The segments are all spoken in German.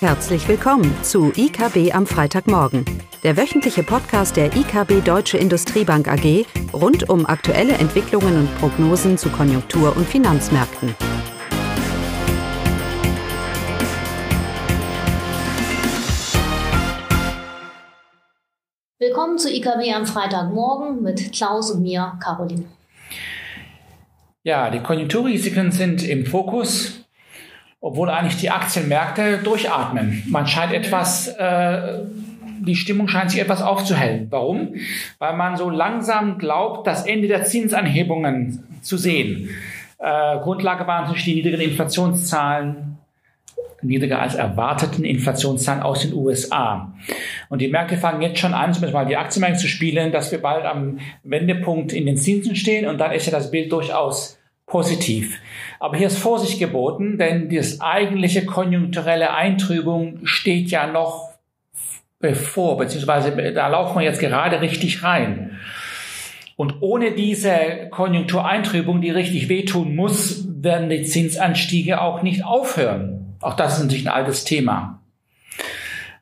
Herzlich willkommen zu IKB am Freitagmorgen, der wöchentliche Podcast der IKB Deutsche Industriebank AG rund um aktuelle Entwicklungen und Prognosen zu Konjunktur- und Finanzmärkten. Willkommen zu IKB am Freitagmorgen mit Klaus und mir, Caroline. Ja, die Konjunkturrisiken sind im Fokus obwohl eigentlich die Aktienmärkte durchatmen. Man scheint etwas, äh, die Stimmung scheint sich etwas aufzuhellen. Warum? Weil man so langsam glaubt, das Ende der Zinsanhebungen zu sehen. Äh, Grundlage waren natürlich die niedrigen Inflationszahlen, niedriger als erwarteten Inflationszahlen aus den USA. Und die Märkte fangen jetzt schon an, zumindest mal die Aktienmärkte zu spielen, dass wir bald am Wendepunkt in den Zinsen stehen und dann ist ja das Bild durchaus positiv. Aber hier ist Vorsicht geboten, denn das eigentliche konjunkturelle Eintrübung steht ja noch bevor, beziehungsweise da laufen wir jetzt gerade richtig rein. Und ohne diese Konjunktureintrübung, die richtig wehtun muss, werden die Zinsanstiege auch nicht aufhören. Auch das ist natürlich ein altes Thema.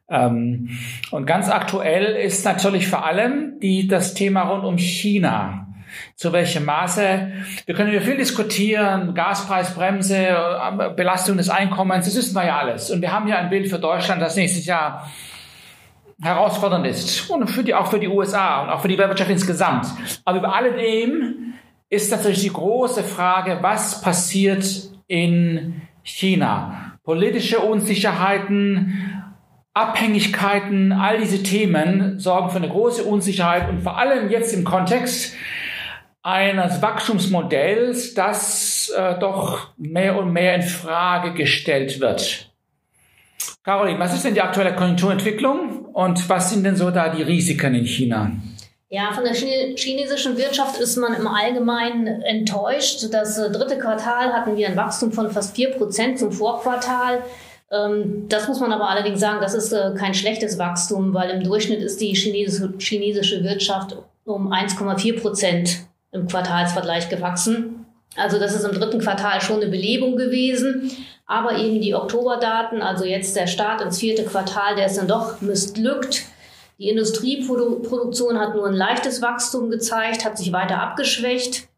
Ähm, und ganz aktuell ist natürlich vor allem die, das Thema rund um China zu welchem Maße. Wir können hier viel diskutieren, Gaspreisbremse, äh, Belastung des Einkommens, das wissen wir ja alles. Und wir haben hier ein Bild für Deutschland, das nächstes Jahr herausfordernd ist. Und für die, auch für die USA und auch für die Weltwirtschaft insgesamt. Aber über alledem ist natürlich die große Frage, was passiert in China? Politische Unsicherheiten, Abhängigkeiten, all diese Themen sorgen für eine große Unsicherheit und vor allem jetzt im Kontext eines Wachstumsmodells, das äh, doch mehr und mehr in Frage gestellt wird. Caroline, was ist denn die aktuelle Konjunkturentwicklung und was sind denn so da die Risiken in China? Ja, von der chinesischen Wirtschaft ist man im Allgemeinen enttäuscht. Das äh, dritte Quartal hatten wir ein Wachstum von fast vier Prozent zum Vorquartal. Ähm, das muss man aber allerdings sagen, das ist äh, kein schlechtes Wachstum, weil im Durchschnitt ist die chinesische Wirtschaft um 1,4 Prozent im Quartalsvergleich gewachsen. Also das ist im dritten Quartal schon eine Belebung gewesen. Aber eben die Oktoberdaten, also jetzt der Start ins vierte Quartal, der ist dann doch missglückt. Die Industrieproduktion hat nur ein leichtes Wachstum gezeigt, hat sich weiter abgeschwächt.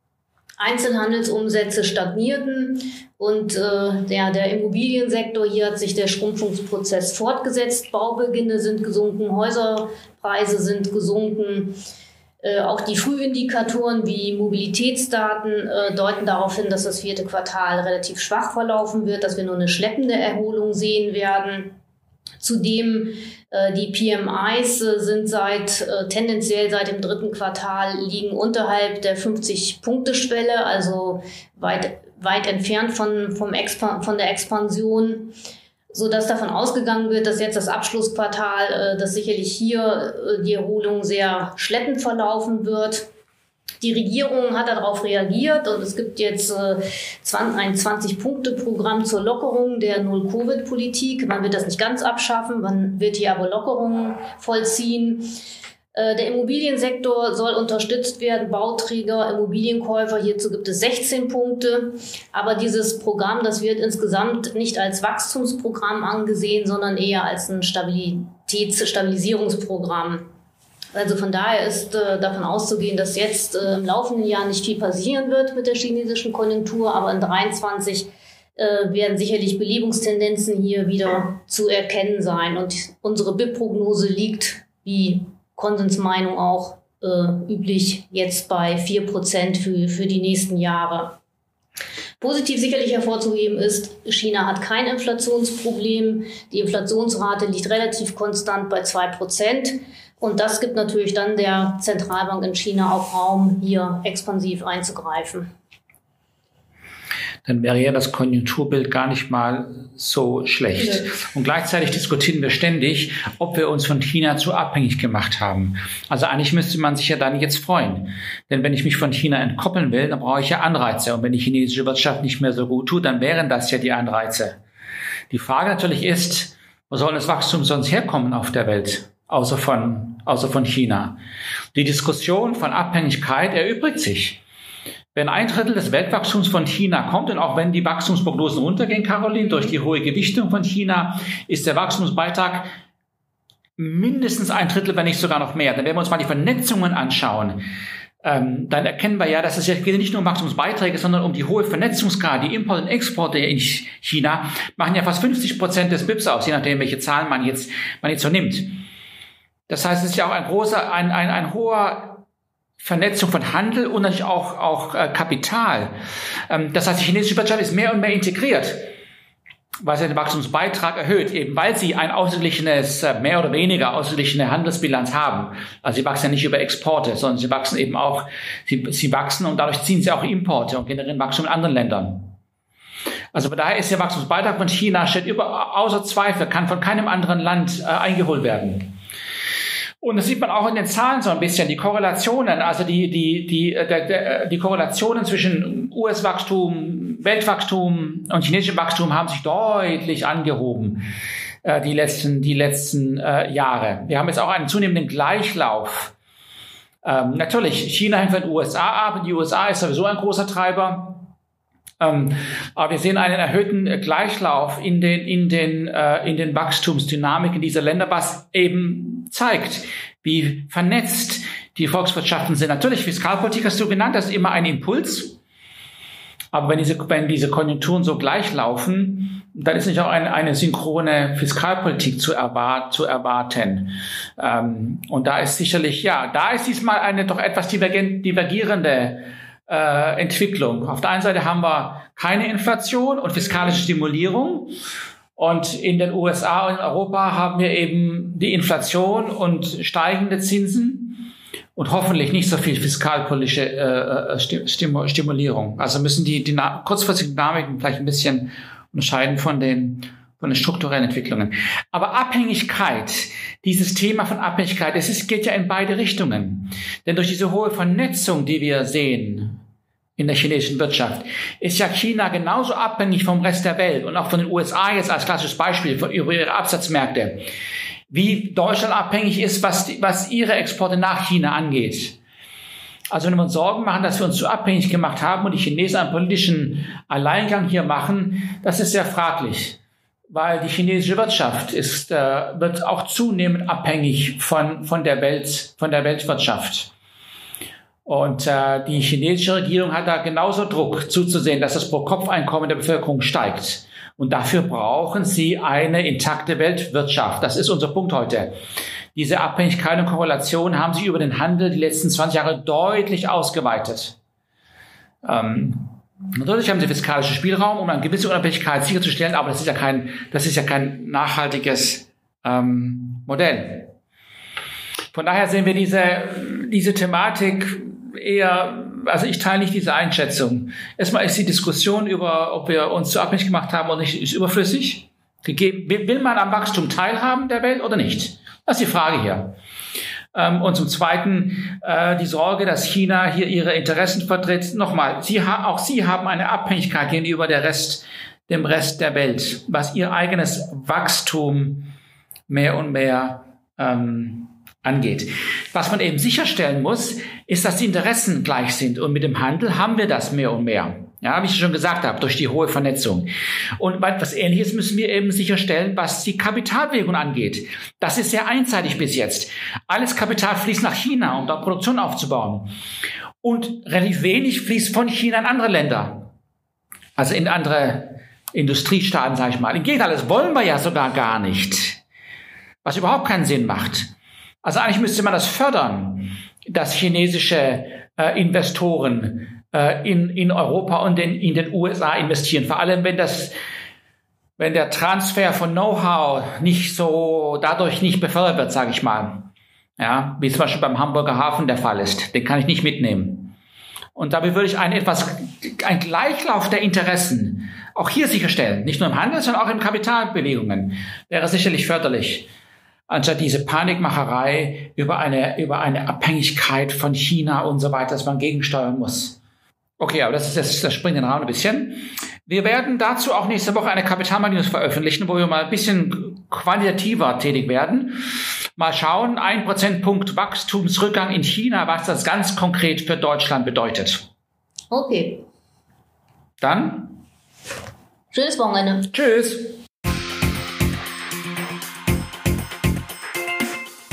Einzelhandelsumsätze stagnierten und äh, der, der Immobiliensektor, hier hat sich der Schrumpfungsprozess fortgesetzt. Baubeginne sind gesunken, Häuserpreise sind gesunken. Äh, auch die Frühindikatoren wie Mobilitätsdaten äh, deuten darauf hin, dass das vierte Quartal relativ schwach verlaufen wird, dass wir nur eine schleppende Erholung sehen werden. Zudem äh, die PMIs äh, sind seit äh, tendenziell seit dem dritten Quartal liegen unterhalb der 50-Punkte-Schwelle, also weit, weit entfernt von, vom Expan von der Expansion so dass davon ausgegangen wird, dass jetzt das Abschlussquartal, äh, dass sicherlich hier äh, die Erholung sehr schleppend verlaufen wird. Die Regierung hat darauf reagiert und es gibt jetzt äh, 20, ein 20-Punkte-Programm zur Lockerung der Null-Covid-Politik. Man wird das nicht ganz abschaffen, man wird hier aber Lockerungen vollziehen. Äh, der Immobiliensektor soll unterstützt werden, Bauträger, Immobilienkäufer. Hierzu gibt es 16 Punkte. Aber dieses Programm, das wird insgesamt nicht als Wachstumsprogramm angesehen, sondern eher als ein Stabilitäts Stabilisierungsprogramm. Also von daher ist äh, davon auszugehen, dass jetzt äh, im laufenden Jahr nicht viel passieren wird mit der chinesischen Konjunktur, aber in 23 äh, werden sicherlich Belebungstendenzen hier wieder zu erkennen sein. Und unsere BIP-Prognose liegt, wie Konsensmeinung auch äh, üblich, jetzt bei vier Prozent für, für die nächsten Jahre. Positiv sicherlich hervorzuheben ist, China hat kein Inflationsproblem. Die Inflationsrate liegt relativ konstant bei zwei Prozent. Und das gibt natürlich dann der Zentralbank in China auch Raum, hier expansiv einzugreifen dann wäre ja das Konjunkturbild gar nicht mal so schlecht. Ja. Und gleichzeitig diskutieren wir ständig, ob wir uns von China zu abhängig gemacht haben. Also eigentlich müsste man sich ja dann jetzt freuen. Denn wenn ich mich von China entkoppeln will, dann brauche ich ja Anreize. Und wenn die chinesische Wirtschaft nicht mehr so gut tut, dann wären das ja die Anreize. Die Frage natürlich ist, wo soll das Wachstum sonst herkommen auf der Welt? Außer von, außer von China. Die Diskussion von Abhängigkeit erübrigt sich. Wenn ein Drittel des Weltwachstums von China kommt und auch wenn die Wachstumsprognosen runtergehen, Caroline, durch die hohe Gewichtung von China, ist der Wachstumsbeitrag mindestens ein Drittel, wenn nicht sogar noch mehr. Dann werden wir uns mal die Vernetzungen anschauen. Ähm, dann erkennen wir ja, dass es ja nicht nur um Wachstumsbeiträge, sondern um die hohe Vernetzungsgrad. Die Import- und Exporte in China machen ja fast 50 Prozent des BIPs aus, je nachdem, welche Zahlen man jetzt, man jetzt so nimmt. Das heißt, es ist ja auch ein großer, ein, ein, ein hoher Vernetzung von Handel und natürlich auch, auch äh, Kapital. Ähm, das heißt, die chinesische Wirtschaft ist mehr und mehr integriert, was den Wachstumsbeitrag erhöht, eben weil sie ein ausgeglichenes, äh, mehr oder weniger ausgeglichene Handelsbilanz haben. Also sie wachsen ja nicht über Exporte, sondern sie wachsen eben auch, sie, sie wachsen und dadurch ziehen sie auch Importe und generieren Wachstum in anderen Ländern. Also von daher ist der Wachstumsbeitrag von China steht über, außer Zweifel, kann von keinem anderen Land äh, eingeholt werden. Und das sieht man auch in den Zahlen so ein bisschen, die Korrelationen, also die, die, die, äh, der, äh, die Korrelationen zwischen US-Wachstum, Weltwachstum und chinesischem Wachstum haben sich deutlich angehoben äh, die letzten, die letzten äh, Jahre. Wir haben jetzt auch einen zunehmenden Gleichlauf. Ähm, natürlich, China hängt von den USA ab, die USA ist sowieso ein großer Treiber. Ähm, aber wir sehen einen erhöhten Gleichlauf in den, in den, äh, in den Wachstumsdynamiken dieser Länder, was eben zeigt, wie vernetzt die Volkswirtschaften sind. Natürlich, Fiskalpolitik hast du genannt, das ist immer ein Impuls. Aber wenn diese, wenn diese Konjunkturen so gleich laufen, dann ist nicht auch eine, eine synchrone Fiskalpolitik zu, erwart, zu erwarten. Ähm, und da ist sicherlich, ja, da ist diesmal eine doch etwas divergierende äh, Entwicklung. Auf der einen Seite haben wir keine Inflation und fiskalische Stimulierung. Und in den USA und in Europa haben wir eben die Inflation und steigende Zinsen und hoffentlich nicht so viel fiskalpolitische äh, äh Stimulierung. Also müssen die, die kurzfristigen Dynamiken vielleicht ein bisschen unterscheiden von den, von den strukturellen Entwicklungen. Aber Abhängigkeit, dieses Thema von Abhängigkeit, es ist, geht ja in beide Richtungen. Denn durch diese hohe Vernetzung, die wir sehen, in der chinesischen Wirtschaft, ist ja China genauso abhängig vom Rest der Welt und auch von den USA jetzt als klassisches Beispiel für ihre Absatzmärkte, wie Deutschland abhängig ist, was, was ihre Exporte nach China angeht. Also wenn wir uns Sorgen machen, dass wir uns zu abhängig gemacht haben und die Chinesen einen politischen Alleingang hier machen, das ist sehr fraglich, weil die chinesische Wirtschaft ist, äh, wird auch zunehmend abhängig von, von der Welt, von der Weltwirtschaft. Und äh, die chinesische Regierung hat da genauso Druck zuzusehen, dass das Pro-Kopf-Einkommen der Bevölkerung steigt. Und dafür brauchen sie eine intakte Weltwirtschaft. Das ist unser Punkt heute. Diese Abhängigkeit und Korrelation haben sich über den Handel die letzten 20 Jahre deutlich ausgeweitet. Ähm, natürlich haben sie fiskalischen Spielraum, um eine gewisse Unabhängigkeit sicherzustellen, aber das ist ja kein, das ist ja kein nachhaltiges ähm, Modell. Von daher sehen wir diese, diese Thematik eher, also ich teile nicht diese Einschätzung. Erstmal ist die Diskussion über, ob wir uns zu abhängig gemacht haben oder nicht, ist überflüssig. Gegeben, will man am Wachstum teilhaben der Welt oder nicht? Das ist die Frage hier. Ähm, und zum Zweiten äh, die Sorge, dass China hier ihre Interessen vertritt. Nochmal, sie auch sie haben eine Abhängigkeit gegenüber der Rest, dem Rest der Welt, was ihr eigenes Wachstum mehr und mehr ähm, angeht. Was man eben sicherstellen muss, ist, dass die Interessen gleich sind. Und mit dem Handel haben wir das mehr und mehr. Ja, wie ich schon gesagt habe, durch die hohe Vernetzung. Und etwas Ähnliches müssen wir eben sicherstellen, was die Kapitalbewegung angeht. Das ist sehr einseitig bis jetzt. Alles Kapital fließt nach China, um da Produktion aufzubauen. Und relativ wenig fließt von China in andere Länder. Also in andere Industriestaaten, sage ich mal. Im Gegenteil, das wollen wir ja sogar gar nicht. Was überhaupt keinen Sinn macht. Also eigentlich müsste man das fördern, dass chinesische äh, Investoren äh, in, in Europa und in, in den USA investieren. Vor allem, wenn das wenn der Transfer von Know-how nicht so dadurch nicht befördert wird, sage ich mal. Ja, wie zum Beispiel beim Hamburger Hafen der Fall ist. Den kann ich nicht mitnehmen. Und dabei würde ich ein etwas, ein Gleichlauf der Interessen auch hier sicherstellen. Nicht nur im Handel, sondern auch in Kapitalbewegungen. Wäre sicherlich förderlich anstatt diese Panikmacherei über eine, über eine Abhängigkeit von China und so weiter, dass man gegensteuern muss. Okay, aber das ist das, das springt den Rahmen ein bisschen. Wir werden dazu auch nächste Woche eine Kapitalmarkt veröffentlichen, wo wir mal ein bisschen quantitativer tätig werden. Mal schauen, ein Prozentpunkt Wachstumsrückgang in China, was das ganz konkret für Deutschland bedeutet. Okay. Dann. Schönes Wochenende. Tschüss.